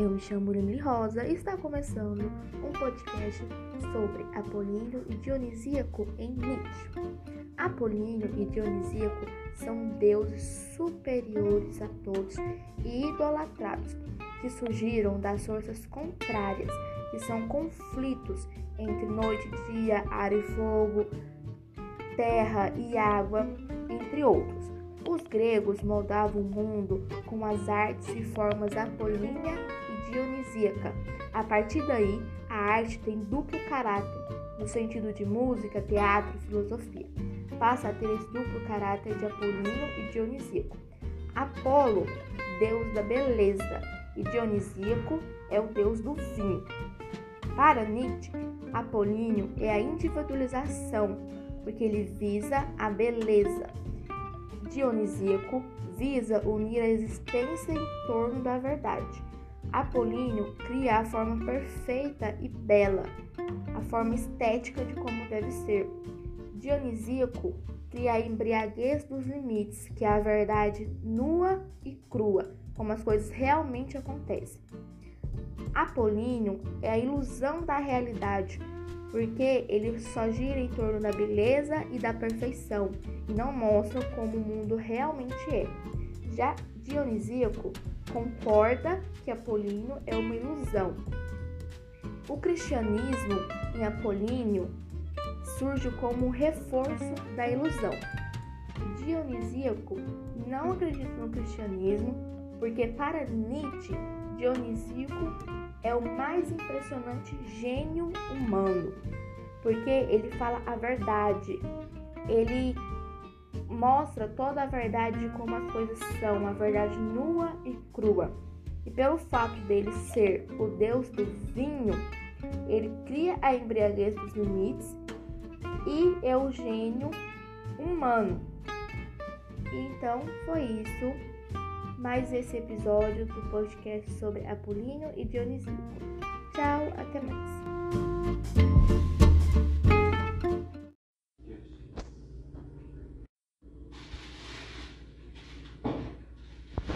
Eu me chamo Emily Rosa e está começando um podcast sobre Apolíneo e Dionisíaco em Nietzsche. Apolíneo e Dionisíaco são deuses superiores a todos e idolatrados, que surgiram das forças contrárias, que são conflitos entre noite e dia, ar e fogo, terra e água, entre outros. Os gregos moldavam o mundo com as artes e formas apolínea e dionisíaca. A partir daí, a arte tem duplo caráter, no sentido de música, teatro e filosofia. Passa a ter esse duplo caráter de apolíneo e dionisíaco. Apolo, deus da beleza, e dionisíaco é o deus do vinho. Para Nietzsche, Apolíneo é a individualização, porque ele visa a beleza dionisíaco visa unir a existência em torno da verdade. Apolíneo cria a forma perfeita e bela, a forma estética de como deve ser. Dionisíaco cria a embriaguez dos limites, que é a verdade nua e crua, como as coisas realmente acontecem. Apolíneo é a ilusão da realidade, porque ele só gira em torno da beleza e da perfeição e não mostra como o mundo realmente é. Já Dionisíaco concorda que Apolíneo é uma ilusão. O cristianismo em Apolíneo surge como um reforço da ilusão. Dionisíaco não acredita no cristianismo porque para Nietzsche Dionisíaco é o mais impressionante gênio humano, porque ele fala a verdade, ele mostra toda a verdade de como as coisas são, a verdade nua e crua. E pelo fato dele ser o deus do vinho, ele cria a embriaguez dos limites e é o gênio humano. Então foi isso mais esse episódio do podcast sobre Apolíneo e Dionisíaco. Tchau, até mais!